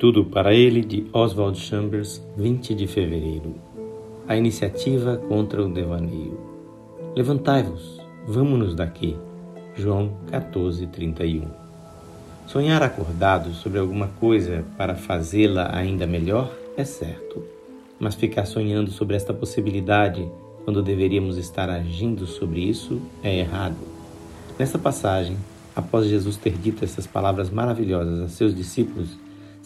Tudo para ele de Oswald Chambers, 20 de fevereiro. A iniciativa contra o devaneio. Levantai-vos, vamos-nos daqui. João 14, 31. Sonhar acordado sobre alguma coisa para fazê-la ainda melhor é certo, mas ficar sonhando sobre esta possibilidade quando deveríamos estar agindo sobre isso é errado. Nesta passagem, após Jesus ter dito essas palavras maravilhosas a seus discípulos,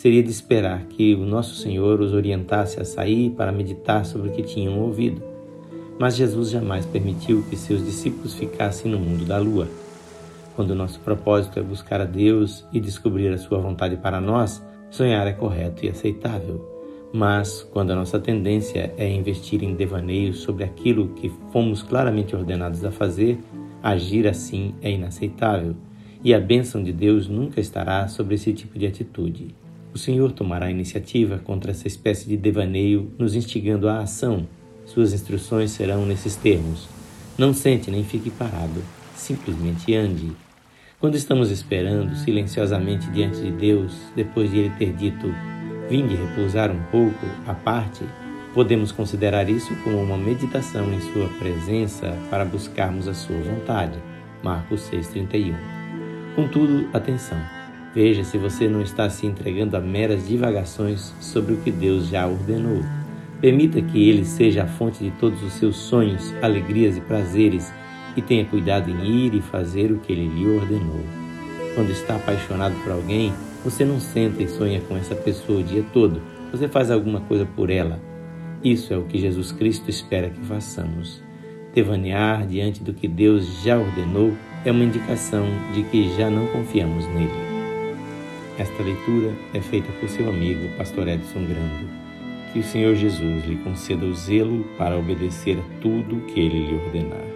seria de esperar que o nosso Senhor os orientasse a sair para meditar sobre o que tinham ouvido. Mas Jesus jamais permitiu que seus discípulos ficassem no mundo da lua. Quando o nosso propósito é buscar a Deus e descobrir a sua vontade para nós, sonhar é correto e aceitável. Mas, quando a nossa tendência é investir em devaneios sobre aquilo que fomos claramente ordenados a fazer, agir assim é inaceitável, e a bênção de Deus nunca estará sobre esse tipo de atitude. O Senhor tomará iniciativa contra essa espécie de devaneio, nos instigando à ação. Suas instruções serão nesses termos: Não sente nem fique parado, simplesmente ande. Quando estamos esperando silenciosamente diante de Deus, depois de Ele ter dito: Vinde repousar um pouco à parte, podemos considerar isso como uma meditação em Sua presença para buscarmos a Sua vontade. Marcos 6,31. Contudo, atenção! Veja se você não está se entregando a meras divagações sobre o que Deus já ordenou. Permita que Ele seja a fonte de todos os seus sonhos, alegrias e prazeres e tenha cuidado em ir e fazer o que Ele lhe ordenou. Quando está apaixonado por alguém, você não senta e sonha com essa pessoa o dia todo. Você faz alguma coisa por ela. Isso é o que Jesus Cristo espera que façamos. Devanear diante do que Deus já ordenou é uma indicação de que já não confiamos nele. Esta leitura é feita por seu amigo, Pastor Edson Grando. Que o Senhor Jesus lhe conceda o zelo para obedecer a tudo que ele lhe ordenar.